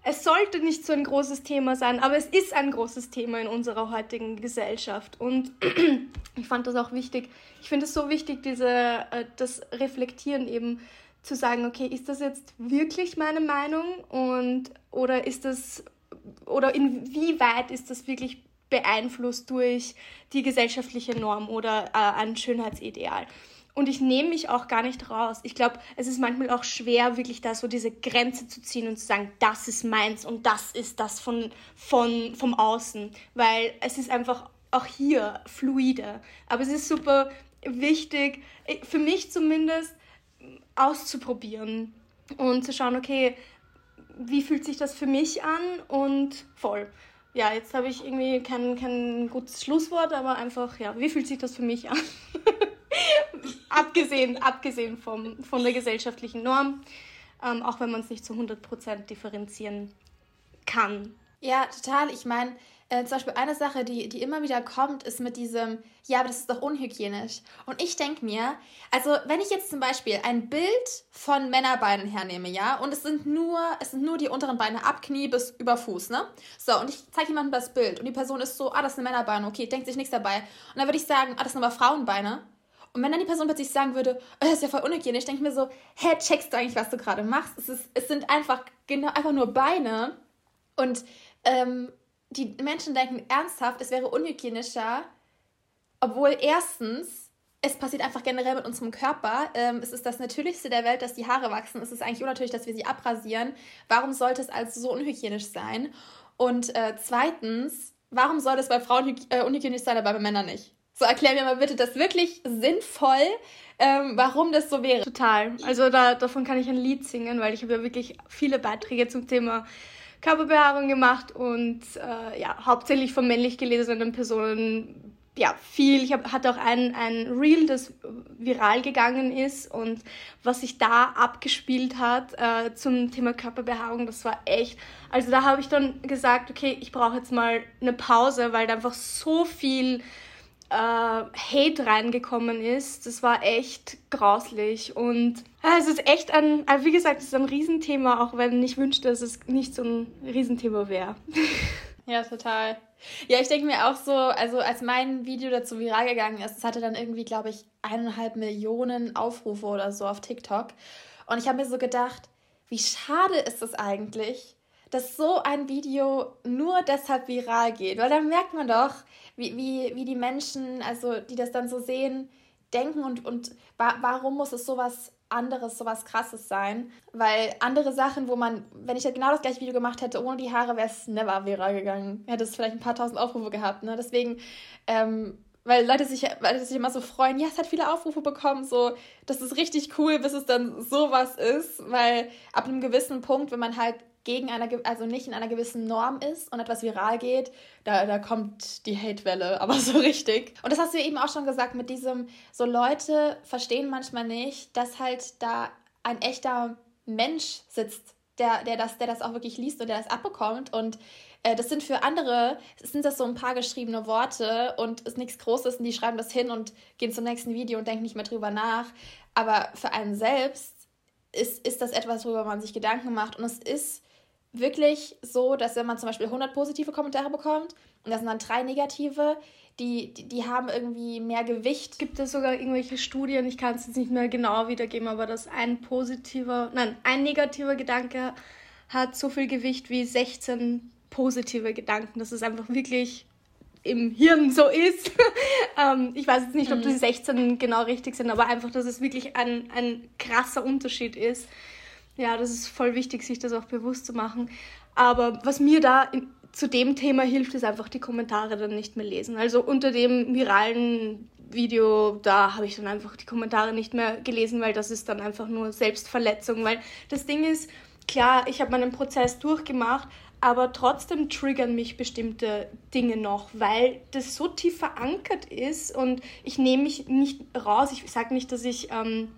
es sollte nicht so ein großes Thema sein, aber es ist ein großes Thema in unserer heutigen Gesellschaft. Und ich fand das auch wichtig. Ich finde es so wichtig, diese, äh, das Reflektieren eben zu sagen, okay, ist das jetzt wirklich meine Meinung und oder ist das oder inwieweit ist das wirklich beeinflusst durch die gesellschaftliche Norm oder äh, ein Schönheitsideal? Und ich nehme mich auch gar nicht raus. Ich glaube, es ist manchmal auch schwer, wirklich da so diese Grenze zu ziehen und zu sagen, das ist meins und das ist das von, von, vom Außen. Weil es ist einfach auch hier fluide. Aber es ist super wichtig, äh, für mich zumindest, auszuprobieren und zu schauen, okay, wie fühlt sich das für mich an und voll. Ja, jetzt habe ich irgendwie kein, kein gutes Schlusswort, aber einfach, ja, wie fühlt sich das für mich an? abgesehen, abgesehen vom, von der gesellschaftlichen Norm, ähm, auch wenn man es nicht zu 100% differenzieren kann. Ja, total. Ich meine, äh, zum Beispiel eine Sache, die, die immer wieder kommt, ist mit diesem, ja, aber das ist doch unhygienisch. Und ich denke mir, also wenn ich jetzt zum Beispiel ein Bild von Männerbeinen hernehme, ja, und es sind nur, es sind nur die unteren Beine ab Knie bis über Fuß, ne? So, und ich zeige jemandem das Bild und die Person ist so, ah, das sind Männerbeine, okay, denkt sich nichts dabei. Und dann würde ich sagen, ah, das sind aber Frauenbeine. Und wenn dann die Person plötzlich sagen würde, oh, das ist ja voll unhygienisch, denke ich mir so, hä, checkst du eigentlich, was du gerade machst? Es, ist, es sind einfach, genau, einfach nur Beine. Und ähm, die Menschen denken ernsthaft, es wäre unhygienischer, obwohl erstens es passiert einfach generell mit unserem Körper. Ähm, es ist das Natürlichste der Welt, dass die Haare wachsen. Es ist eigentlich unnatürlich, dass wir sie abrasieren. Warum sollte es also so unhygienisch sein? Und äh, zweitens, warum soll es bei Frauen äh, unhygienisch sein, aber bei Männern nicht? So, erklär mir mal bitte das wirklich sinnvoll, ähm, warum das so wäre. Total. Also da, davon kann ich ein Lied singen, weil ich habe ja wirklich viele Beiträge zum Thema Körperbehaarung gemacht und äh, ja, hauptsächlich von männlich gelesenen Personen ja, viel. Ich hab, hatte auch ein, ein Reel, das viral gegangen ist und was sich da abgespielt hat äh, zum Thema Körperbehaarung, das war echt. Also da habe ich dann gesagt, okay, ich brauche jetzt mal eine Pause, weil da einfach so viel äh, Hate reingekommen ist. Das war echt grauslich. Und äh, es ist echt ein, also wie gesagt, es ist ein Riesenthema, auch wenn ich wünschte, dass es nicht so ein Riesenthema wäre. Ja, total. Ja, ich denke mir auch so, also als mein Video dazu viral gegangen ist, es hatte dann irgendwie, glaube ich, eineinhalb Millionen Aufrufe oder so auf TikTok. Und ich habe mir so gedacht, wie schade ist es eigentlich, dass so ein Video nur deshalb viral geht. Weil dann merkt man doch, wie, wie, wie die Menschen, also die das dann so sehen, denken und, und wa warum muss es sowas anderes, sowas krasses sein? Weil andere Sachen, wo man, wenn ich genau das gleiche Video gemacht hätte, ohne die Haare, wäre es never viral gegangen. Hätte es vielleicht ein paar tausend Aufrufe gehabt. Ne? Deswegen, ähm, weil Leute sich, weil sich immer so freuen, ja, es hat viele Aufrufe bekommen, so, das ist richtig cool, bis es dann sowas ist, weil ab einem gewissen Punkt, wenn man halt gegen einer, also nicht in einer gewissen Norm ist und etwas viral geht, da, da kommt die Hatewelle, aber so richtig. Und das hast du eben auch schon gesagt mit diesem, so Leute verstehen manchmal nicht, dass halt da ein echter Mensch sitzt, der, der, das, der das auch wirklich liest und der das abbekommt und äh, das sind für andere, sind das so ein paar geschriebene Worte und ist nichts Großes und die schreiben das hin und gehen zum nächsten Video und denken nicht mehr drüber nach. Aber für einen selbst ist, ist das etwas, worüber man sich Gedanken macht und es ist wirklich so, dass wenn man zum Beispiel 100 positive Kommentare bekommt und das sind dann drei negative, die, die, die haben irgendwie mehr Gewicht. Gibt es sogar irgendwelche Studien, ich kann es jetzt nicht mehr genau wiedergeben, aber dass ein positiver, nein, ein negativer Gedanke hat so viel Gewicht wie 16 positive Gedanken, dass es einfach wirklich im Hirn so ist. ähm, ich weiß jetzt nicht, ob mhm. die 16 genau richtig sind, aber einfach, dass es wirklich ein, ein krasser Unterschied ist. Ja, das ist voll wichtig, sich das auch bewusst zu machen. Aber was mir da in, zu dem Thema hilft, ist einfach die Kommentare dann nicht mehr lesen. Also unter dem viralen Video, da habe ich dann einfach die Kommentare nicht mehr gelesen, weil das ist dann einfach nur Selbstverletzung. Weil das Ding ist, klar, ich habe meinen Prozess durchgemacht, aber trotzdem triggern mich bestimmte Dinge noch, weil das so tief verankert ist und ich nehme mich nicht raus. Ich sage nicht, dass ich ähm,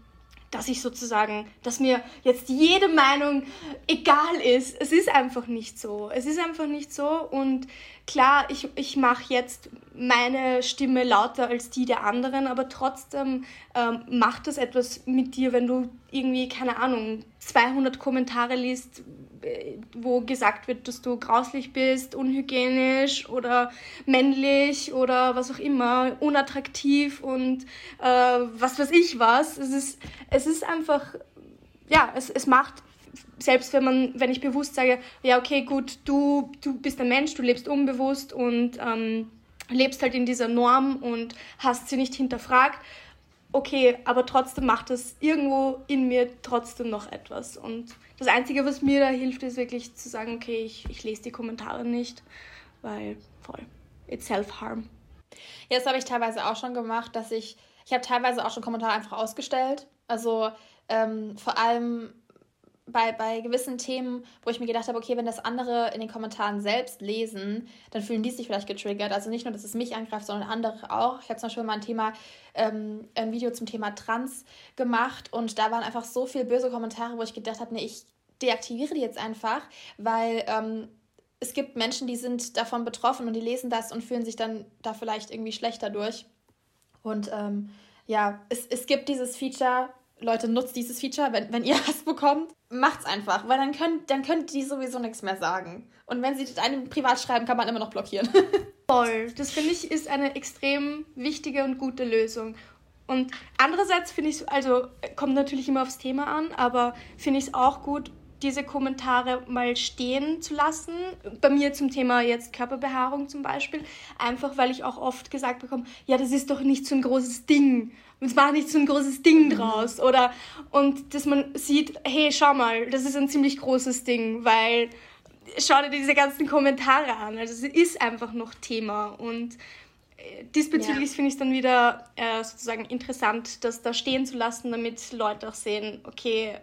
dass ich sozusagen, dass mir jetzt jede Meinung egal ist. Es ist einfach nicht so. Es ist einfach nicht so. Und klar, ich, ich mache jetzt meine Stimme lauter als die der anderen, aber trotzdem ähm, macht das etwas mit dir, wenn du irgendwie, keine Ahnung, 200 Kommentare liest, wo gesagt wird, dass du grauslich bist, unhygienisch oder männlich oder was auch immer, unattraktiv und äh, was weiß ich was. Es ist, es ist einfach, ja, es, es macht, selbst wenn man, wenn ich bewusst sage, ja, okay, gut, du, du bist ein Mensch, du lebst unbewusst und ähm, lebst halt in dieser Norm und hast sie nicht hinterfragt, okay, aber trotzdem macht es irgendwo in mir trotzdem noch etwas und das Einzige, was mir da hilft, ist wirklich zu sagen, okay, ich, ich lese die Kommentare nicht, weil voll, it's self-harm. Ja, das habe ich teilweise auch schon gemacht, dass ich, ich habe teilweise auch schon Kommentare einfach ausgestellt. Also ähm, vor allem bei, bei gewissen Themen, wo ich mir gedacht habe, okay, wenn das andere in den Kommentaren selbst lesen, dann fühlen die sich vielleicht getriggert. Also nicht nur, dass es mich angreift, sondern andere auch. Ich habe zum Beispiel mal ein Thema, ähm, ein Video zum Thema Trans gemacht und da waren einfach so viele böse Kommentare, wo ich gedacht habe, nee, ich deaktiviere die jetzt einfach, weil ähm, es gibt Menschen, die sind davon betroffen und die lesen das und fühlen sich dann da vielleicht irgendwie schlechter durch. Und ähm, ja, es, es gibt dieses Feature, Leute, nutzt dieses Feature, wenn, wenn ihr was bekommt, macht's einfach, weil dann können, dann können die sowieso nichts mehr sagen. Und wenn sie einem privat schreiben, kann man immer noch blockieren. Voll. Das finde ich ist eine extrem wichtige und gute Lösung. Und andererseits finde ich, also kommt natürlich immer aufs Thema an, aber finde ich es auch gut, diese Kommentare mal stehen zu lassen. Bei mir zum Thema jetzt Körperbehaarung zum Beispiel. Einfach weil ich auch oft gesagt bekomme, ja, das ist doch nicht so ein großes Ding. Es war nicht so ein großes Ding mhm. draus. Oder, und dass man sieht, hey, schau mal, das ist ein ziemlich großes Ding, weil schau dir diese ganzen Kommentare an. Also es ist einfach noch Thema. Und äh, diesbezüglich ja. finde ich es dann wieder äh, sozusagen interessant, das da stehen zu lassen, damit Leute auch sehen, okay,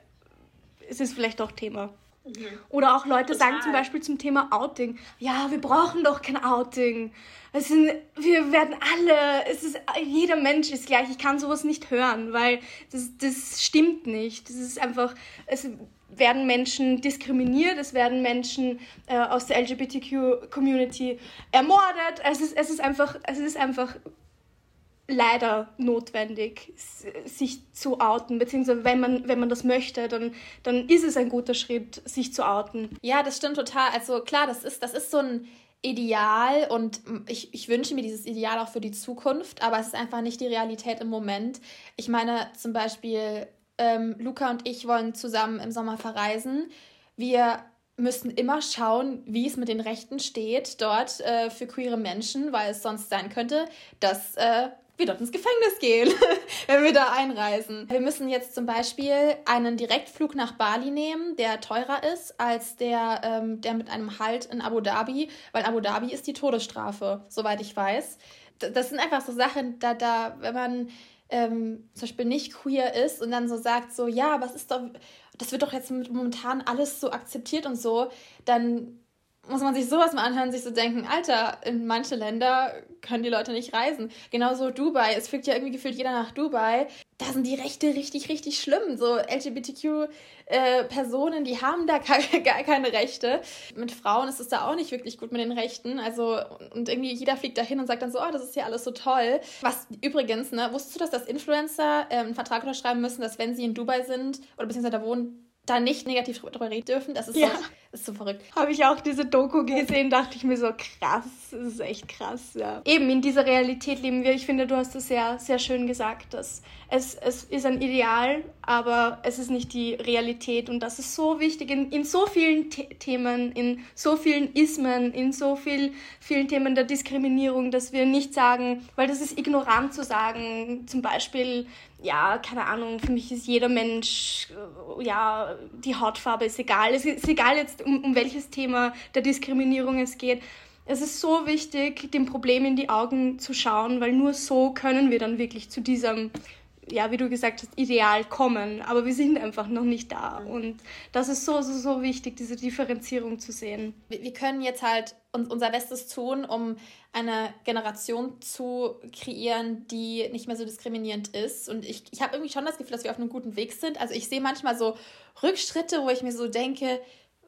es ist vielleicht doch Thema. Mhm. Oder auch Leute Total. sagen zum Beispiel zum Thema Outing, ja, wir brauchen doch kein Outing. Es sind, wir werden alle, es ist, jeder Mensch ist gleich. Ich kann sowas nicht hören, weil das, das stimmt nicht. Das ist einfach, es werden Menschen diskriminiert, es werden Menschen äh, aus der LGBTQ-Community ermordet. Es ist, es ist einfach, es ist einfach leider notwendig, sich zu outen, beziehungsweise wenn man, wenn man das möchte, dann, dann ist es ein guter Schritt, sich zu outen. Ja, das stimmt total. Also klar, das ist, das ist so ein Ideal und ich, ich wünsche mir dieses Ideal auch für die Zukunft, aber es ist einfach nicht die Realität im Moment. Ich meine zum Beispiel, ähm, Luca und ich wollen zusammen im Sommer verreisen. Wir müssen immer schauen, wie es mit den Rechten steht dort äh, für queere Menschen, weil es sonst sein könnte, dass äh, wir dort ins Gefängnis gehen, wenn wir da einreisen. Wir müssen jetzt zum Beispiel einen Direktflug nach Bali nehmen, der teurer ist als der, ähm, der mit einem Halt in Abu Dhabi, weil Abu Dhabi ist die Todesstrafe, soweit ich weiß. Das sind einfach so Sachen, da, da wenn man ähm, zum Beispiel nicht queer ist und dann so sagt, so, ja, was ist doch, das wird doch jetzt momentan alles so akzeptiert und so, dann muss man sich sowas mal anhören, sich so denken, Alter, in manche Länder können die Leute nicht reisen. Genauso Dubai, es fliegt ja irgendwie gefühlt jeder nach Dubai. Da sind die Rechte richtig, richtig schlimm. So LGBTQ-Personen, äh, die haben da gar, gar keine Rechte. Mit Frauen ist es da auch nicht wirklich gut mit den Rechten. Also, und irgendwie jeder fliegt da hin und sagt dann so, oh, das ist ja alles so toll. Was übrigens, ne, wusstest du, dass das Influencer äh, einen Vertrag unterschreiben müssen, dass wenn sie in Dubai sind oder beziehungsweise da wohnen, da nicht negativ drüber reden dürfen. Das ist, ja. Ist so verrückt. Habe ich auch diese Doku gesehen, dachte ich mir so, krass, das ist echt krass, ja. Eben in dieser Realität leben wir. Ich finde, du hast es sehr, sehr schön gesagt, dass es, es ist ein Ideal, aber es ist nicht die Realität. Und das ist so wichtig in, in so vielen The Themen, in so vielen Ismen, in so viel, vielen Themen der Diskriminierung, dass wir nicht sagen, weil das ist ignorant zu sagen, zum Beispiel, ja, keine Ahnung, für mich ist jeder Mensch, äh, ja, die Hautfarbe ist egal. Es ist egal jetzt, um, um welches Thema der Diskriminierung es geht. Es ist so wichtig, dem Problem in die Augen zu schauen, weil nur so können wir dann wirklich zu diesem ja, wie du gesagt hast, ideal kommen, aber wir sind einfach noch nicht da. Und das ist so, so, so wichtig, diese Differenzierung zu sehen. Wir können jetzt halt unser Bestes tun, um eine Generation zu kreieren, die nicht mehr so diskriminierend ist. Und ich, ich habe irgendwie schon das Gefühl, dass wir auf einem guten Weg sind. Also ich sehe manchmal so Rückschritte, wo ich mir so denke,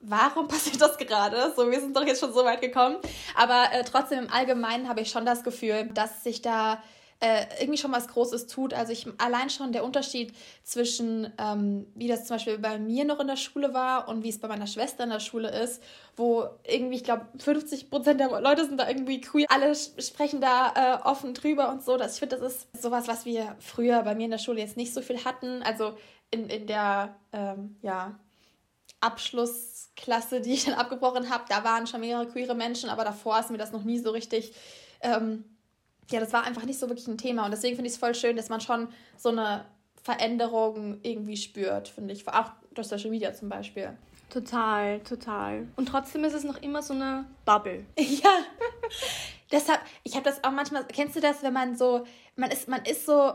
warum passiert das gerade? So, wir sind doch jetzt schon so weit gekommen. Aber äh, trotzdem im Allgemeinen habe ich schon das Gefühl, dass sich da äh, irgendwie schon was Großes tut. Also ich allein schon der Unterschied zwischen, ähm, wie das zum Beispiel bei mir noch in der Schule war und wie es bei meiner Schwester in der Schule ist, wo irgendwie, ich glaube, 50 Prozent der Leute sind da irgendwie queer. Alle sprechen da äh, offen drüber und so. Das, ich finde, das ist sowas, was wir früher bei mir in der Schule jetzt nicht so viel hatten. Also in, in der, ähm, ja, Abschlussklasse, die ich dann abgebrochen habe, da waren schon mehrere queere Menschen, aber davor ist mir das noch nie so richtig ähm, ja, das war einfach nicht so wirklich ein Thema. Und deswegen finde ich es voll schön, dass man schon so eine Veränderung irgendwie spürt, finde ich. Auch durch Social Media zum Beispiel. Total, total. Und trotzdem ist es noch immer so eine Bubble. Ja. Deshalb, ich habe das auch manchmal, kennst du das, wenn man so, man ist, man ist so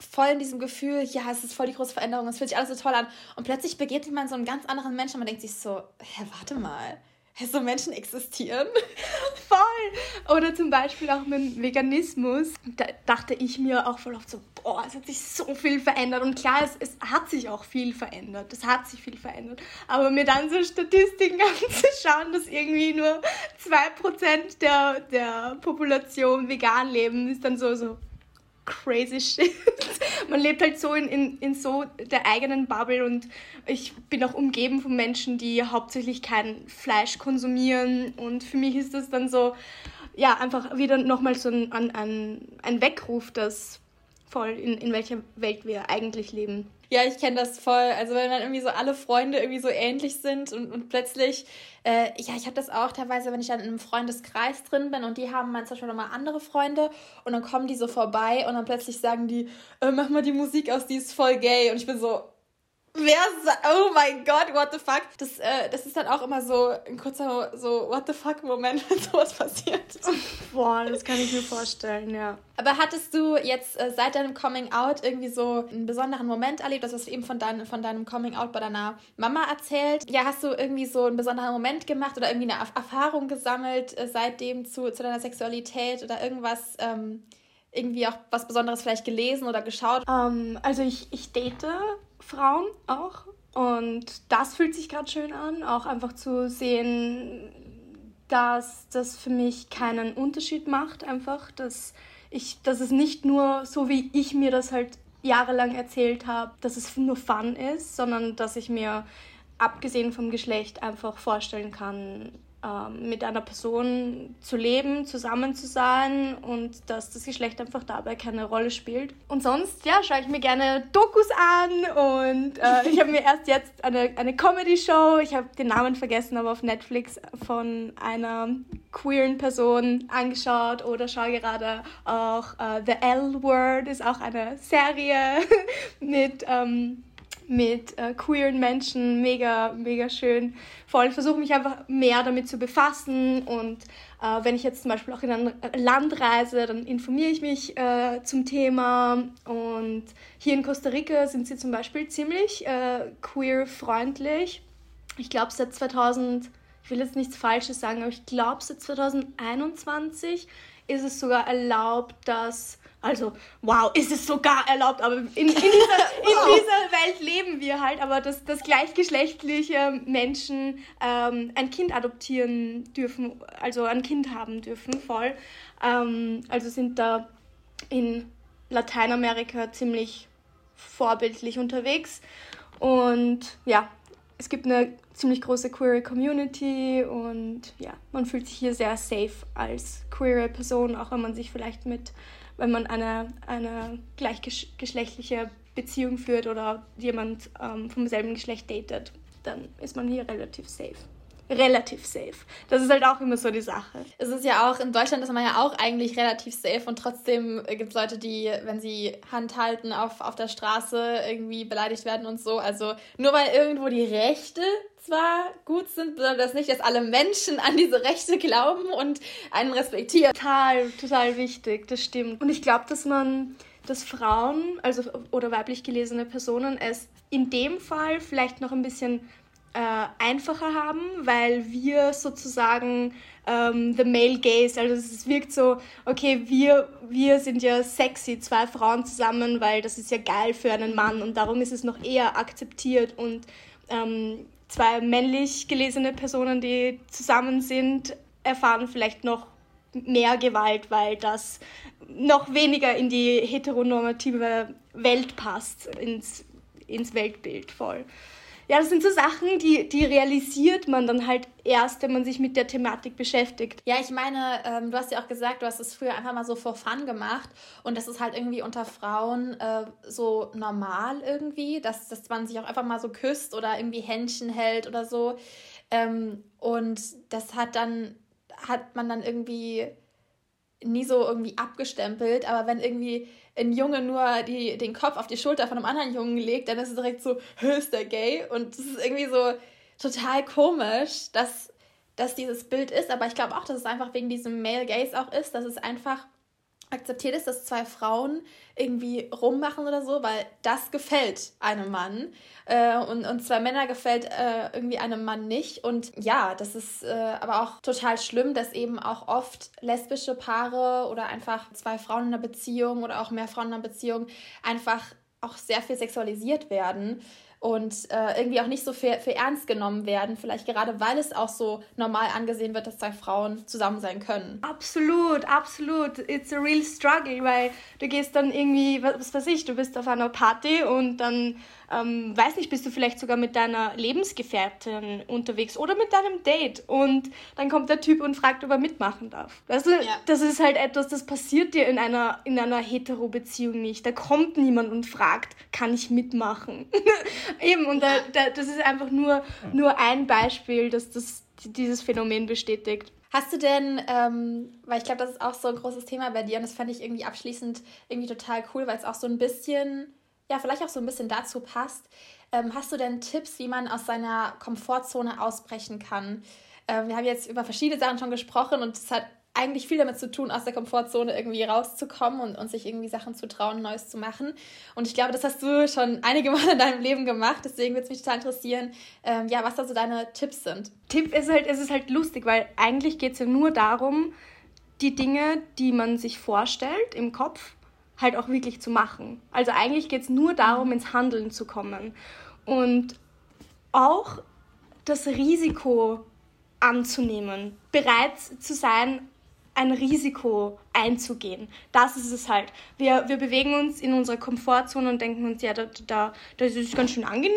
voll in diesem Gefühl, ja, es ist voll die große Veränderung, es fühlt sich alles so toll an. Und plötzlich begegnet man so einem ganz anderen Menschen und man denkt sich so, hä, warte mal, so Menschen existieren. Voll! Oder zum Beispiel auch mit dem Veganismus. Da dachte ich mir auch voll oft so, boah, es hat sich so viel verändert. Und klar, es, es hat sich auch viel verändert. Es hat sich viel verändert. Aber mir dann so Statistiken anzuschauen, dass irgendwie nur 2% der, der Population vegan leben, ist dann so, so, crazy shit. Man lebt halt so in, in, in so der eigenen Bubble und ich bin auch umgeben von Menschen, die hauptsächlich kein Fleisch konsumieren und für mich ist das dann so, ja, einfach wieder nochmal so ein, ein, ein Weckruf, dass voll in, in welcher Welt wir eigentlich leben. Ja, ich kenne das voll. Also wenn dann irgendwie so alle Freunde irgendwie so ähnlich sind und, und plötzlich, äh, ja, ich habe das auch teilweise, wenn ich dann in einem Freundeskreis drin bin und die haben dann zum Beispiel nochmal andere Freunde und dann kommen die so vorbei und dann plötzlich sagen die, äh, mach mal die Musik aus, die ist voll gay. Und ich bin so, Wer sagt, oh mein Gott, what the fuck? Das, äh, das ist dann auch immer so ein kurzer so what the fuck Moment, wenn sowas passiert. Boah, das kann ich mir vorstellen, ja. Aber hattest du jetzt äh, seit deinem Coming Out irgendwie so einen besonderen Moment erlebt? Das hast du eben von, dein, von deinem Coming Out bei deiner Mama erzählt. Ja, hast du irgendwie so einen besonderen Moment gemacht oder irgendwie eine Erfahrung gesammelt äh, seitdem zu, zu deiner Sexualität oder irgendwas? Ähm, irgendwie auch was Besonderes vielleicht gelesen oder geschaut? Um, ähm, also ich, ich date Frauen auch. Und das fühlt sich gerade schön an, auch einfach zu sehen, dass das für mich keinen Unterschied macht, einfach, dass ich, dass es nicht nur so wie ich mir das halt jahrelang erzählt habe, dass es nur Fun ist, sondern dass ich mir abgesehen vom Geschlecht einfach vorstellen kann, ähm, mit einer Person zu leben, zusammen zu sein und dass das Geschlecht einfach dabei keine Rolle spielt. Und sonst, ja, schaue ich mir gerne Dokus an und äh, ich habe mir erst jetzt eine, eine Comedy-Show, ich habe den Namen vergessen, aber auf Netflix von einer queeren Person angeschaut oder schaue gerade auch äh, The L-Word, ist auch eine Serie mit... Ähm, mit äh, queeren Menschen, mega, mega schön. Vor allem versuche mich einfach mehr damit zu befassen und äh, wenn ich jetzt zum Beispiel auch in ein Land reise, dann informiere ich mich äh, zum Thema und hier in Costa Rica sind sie zum Beispiel ziemlich äh, queer-freundlich. Ich glaube seit 2000, ich will jetzt nichts Falsches sagen, aber ich glaube seit 2021 ist es sogar erlaubt, dass also, wow, ist es sogar erlaubt, aber in, in, dieser, in dieser Welt leben wir halt, aber dass, dass gleichgeschlechtliche Menschen ähm, ein Kind adoptieren dürfen, also ein Kind haben dürfen, voll. Ähm, also sind da in Lateinamerika ziemlich vorbildlich unterwegs. Und ja, es gibt eine ziemlich große queere Community und ja, man fühlt sich hier sehr safe als queere Person, auch wenn man sich vielleicht mit wenn man eine, eine gleichgeschlechtliche Beziehung führt oder jemand ähm, vom selben Geschlecht datet, dann ist man hier relativ safe relativ safe. Das ist halt auch immer so die Sache. Es ist ja auch, in Deutschland ist man ja auch eigentlich relativ safe und trotzdem gibt es Leute, die, wenn sie Hand halten auf, auf der Straße, irgendwie beleidigt werden und so. Also nur weil irgendwo die Rechte zwar gut sind, bedeutet das nicht, dass alle Menschen an diese Rechte glauben und einen respektieren. Total, total wichtig, das stimmt. Und ich glaube, dass man, dass Frauen, also oder weiblich gelesene Personen es in dem Fall vielleicht noch ein bisschen äh, einfacher haben, weil wir sozusagen ähm, the male gaze, also es wirkt so, okay, wir, wir sind ja sexy, zwei Frauen zusammen, weil das ist ja geil für einen Mann und darum ist es noch eher akzeptiert und ähm, zwei männlich gelesene Personen, die zusammen sind, erfahren vielleicht noch mehr Gewalt, weil das noch weniger in die heteronormative Welt passt, ins, ins Weltbild voll. Ja, das sind so Sachen, die, die realisiert man dann halt erst, wenn man sich mit der Thematik beschäftigt. Ja, ich meine, ähm, du hast ja auch gesagt, du hast es früher einfach mal so for fun gemacht und das ist halt irgendwie unter Frauen äh, so normal irgendwie, dass, dass man sich auch einfach mal so küsst oder irgendwie Händchen hält oder so. Ähm, und das hat dann, hat man dann irgendwie nie so irgendwie abgestempelt, aber wenn irgendwie ein Junge nur die, den Kopf auf die Schulter von einem anderen Jungen legt, dann ist es direkt so, ist der gay? Und es ist irgendwie so total komisch, dass, dass dieses Bild ist, aber ich glaube auch, dass es einfach wegen diesem Male Gaze auch ist, dass es einfach akzeptiert ist, dass zwei Frauen irgendwie rummachen oder so, weil das gefällt einem Mann äh, und, und zwei Männer gefällt äh, irgendwie einem Mann nicht. Und ja, das ist äh, aber auch total schlimm, dass eben auch oft lesbische Paare oder einfach zwei Frauen in einer Beziehung oder auch mehr Frauen in einer Beziehung einfach auch sehr viel sexualisiert werden und äh, irgendwie auch nicht so für, für ernst genommen werden. Vielleicht gerade, weil es auch so normal angesehen wird, dass zwei Frauen zusammen sein können. Absolut, absolut. It's a real struggle, weil du gehst dann irgendwie, was weiß ich, du bist auf einer Party und dann ähm, weiß nicht, bist du vielleicht sogar mit deiner Lebensgefährtin unterwegs oder mit deinem Date und dann kommt der Typ und fragt, ob er mitmachen darf. Weißt du, ja. das ist halt etwas, das passiert dir in einer, in einer Hetero-Beziehung nicht. Da kommt niemand und fragt, kann ich mitmachen? Eben, und da, da, das ist einfach nur, nur ein Beispiel, dass das dieses Phänomen bestätigt. Hast du denn, ähm, weil ich glaube, das ist auch so ein großes Thema bei dir und das fand ich irgendwie abschließend irgendwie total cool, weil es auch so ein bisschen ja, vielleicht auch so ein bisschen dazu passt. Ähm, hast du denn Tipps, wie man aus seiner Komfortzone ausbrechen kann? Ähm, wir haben jetzt über verschiedene Sachen schon gesprochen und es hat eigentlich viel damit zu tun, aus der Komfortzone irgendwie rauszukommen und, und sich irgendwie Sachen zu trauen, Neues zu machen. Und ich glaube, das hast du schon einige Mal in deinem Leben gemacht. Deswegen würde es mich total interessieren, ähm, ja, was da so deine Tipps sind. Tipp ist halt, es ist halt lustig, weil eigentlich geht es ja nur darum, die Dinge, die man sich vorstellt im Kopf, halt auch wirklich zu machen. Also eigentlich geht es nur darum, ins Handeln zu kommen. Und auch das Risiko anzunehmen, bereit zu sein, ein Risiko einzugehen. Das ist es halt. Wir, wir bewegen uns in unserer Komfortzone und denken uns, ja, da, da, das ist ganz schön angenehm,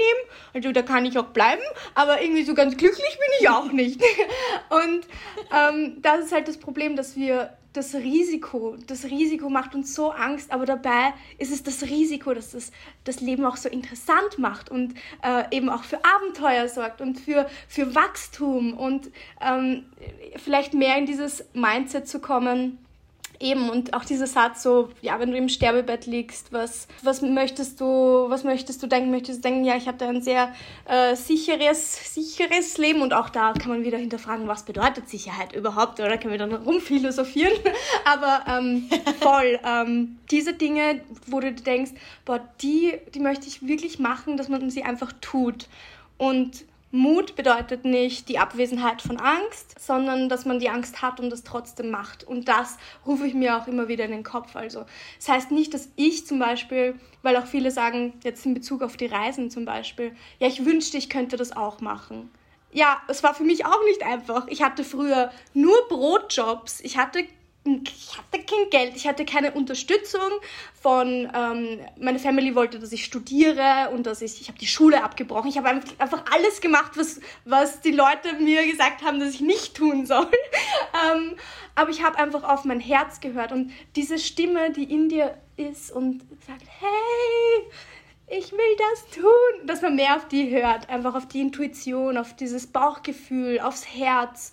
also da kann ich auch bleiben, aber irgendwie so ganz glücklich bin ich auch nicht. und ähm, das ist halt das Problem, dass wir das Risiko, das Risiko macht uns so Angst, aber dabei ist es das Risiko, dass das, das Leben auch so interessant macht und äh, eben auch für Abenteuer sorgt und für, für Wachstum und ähm, vielleicht mehr in dieses Mindset zu kommen, Eben, und auch dieser Satz so, ja, wenn du im Sterbebett liegst, was, was möchtest du, was möchtest du denken? Möchtest du denken, ja, ich habe da ein sehr äh, sicheres, sicheres Leben und auch da kann man wieder hinterfragen, was bedeutet Sicherheit überhaupt, oder können wir dann rumphilosophieren? Aber ähm, voll, ähm, diese Dinge, wo du denkst, boah, die, die möchte ich wirklich machen, dass man sie einfach tut. Und Mut bedeutet nicht die Abwesenheit von Angst, sondern dass man die Angst hat und es trotzdem macht. Und das rufe ich mir auch immer wieder in den Kopf. Also, das heißt nicht, dass ich zum Beispiel, weil auch viele sagen, jetzt in Bezug auf die Reisen zum Beispiel, ja, ich wünschte, ich könnte das auch machen. Ja, es war für mich auch nicht einfach. Ich hatte früher nur Brotjobs. Ich hatte ich hatte kein Geld, ich hatte keine Unterstützung von, ähm, meine Family wollte, dass ich studiere und dass ich, ich habe die Schule abgebrochen. Ich habe einfach alles gemacht, was, was die Leute mir gesagt haben, dass ich nicht tun soll. ähm, aber ich habe einfach auf mein Herz gehört und diese Stimme, die in dir ist und sagt, hey, ich will das tun, dass man mehr auf die hört, einfach auf die Intuition, auf dieses Bauchgefühl, aufs Herz.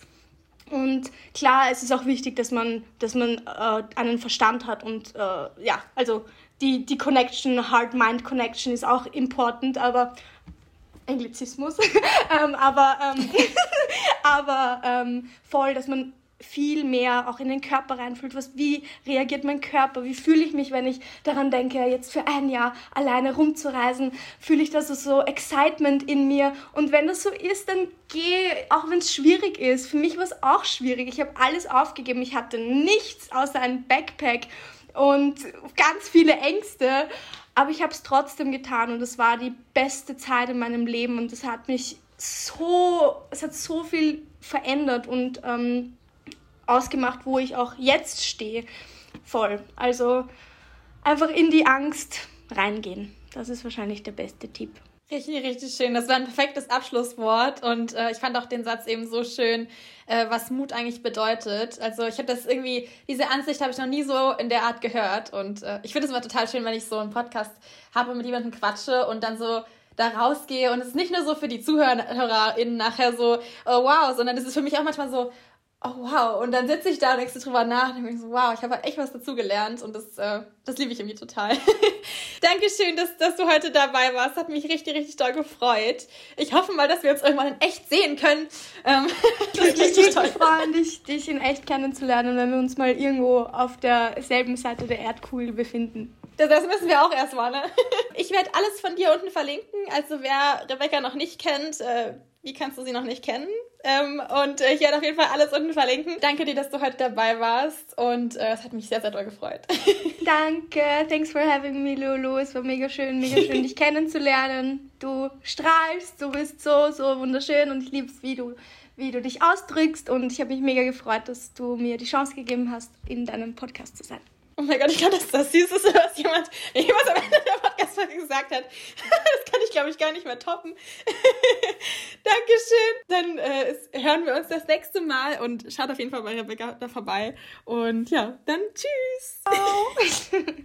Und klar, es ist auch wichtig, dass man, dass man äh, einen Verstand hat und äh, ja, also die, die Connection, Heart-Mind-Connection ist auch important, aber Englizismus, ähm, aber, ähm, aber ähm, voll, dass man viel mehr auch in den Körper reinfühlt. Was, wie reagiert mein Körper? Wie fühle ich mich, wenn ich daran denke, jetzt für ein Jahr alleine rumzureisen? Fühle ich das so Excitement in mir? Und wenn das so ist, dann geh, auch wenn es schwierig ist. Für mich war es auch schwierig. Ich habe alles aufgegeben. Ich hatte nichts außer ein Backpack und ganz viele Ängste. Aber ich habe es trotzdem getan und es war die beste Zeit in meinem Leben und es hat mich so, es hat so viel verändert und ähm, ausgemacht, wo ich auch jetzt stehe. Voll. Also einfach in die Angst reingehen. Das ist wahrscheinlich der beste Tipp. Richtig, richtig schön. Das war ein perfektes Abschlusswort und äh, ich fand auch den Satz eben so schön, äh, was Mut eigentlich bedeutet. Also ich habe das irgendwie, diese Ansicht habe ich noch nie so in der Art gehört und äh, ich finde es immer total schön, wenn ich so einen Podcast habe und mit jemandem quatsche und dann so da rausgehe und es ist nicht nur so für die ZuhörerInnen nachher so, oh wow, sondern es ist für mich auch manchmal so, oh wow. Und dann sitze ich da und denke drüber nach und denke so, wow, ich habe echt was dazugelernt und das, äh, das liebe ich irgendwie total. Dankeschön, dass, dass du heute dabei warst. Hat mich richtig, richtig doll gefreut. Ich hoffe mal, dass wir uns irgendwann in echt sehen können. Ähm, das ich würde mich freuen, dich, dich in echt kennenzulernen, wenn wir uns mal irgendwo auf derselben Seite der Erdkugel befinden. Das, das müssen wir auch erstmal, ne? Ich werde alles von dir unten verlinken. Also wer Rebecca noch nicht kennt, äh, wie kannst du sie noch nicht kennen? Ähm, und äh, ich werde auf jeden Fall alles unten verlinken. Danke dir, dass du heute dabei warst und äh, es hat mich sehr, sehr doll gefreut. Danke, thanks for having me, Lulu. Es war mega schön, mega schön, dich kennenzulernen. Du strahlst, du bist so, so wunderschön und ich liebe es, wie du, wie du dich ausdrückst und ich habe mich mega gefreut, dass du mir die Chance gegeben hast, in deinem Podcast zu sein. Oh mein Gott, ich glaube, das ist das Süßeste, was jemand jemals am Ende der Podcast-Folge gesagt hat. Das kann ich, glaube ich, gar nicht mehr toppen. Dankeschön. Dann äh, hören wir uns das nächste Mal und schaut auf jeden Fall bei Rebecca da vorbei. Und ja, dann tschüss. Oh.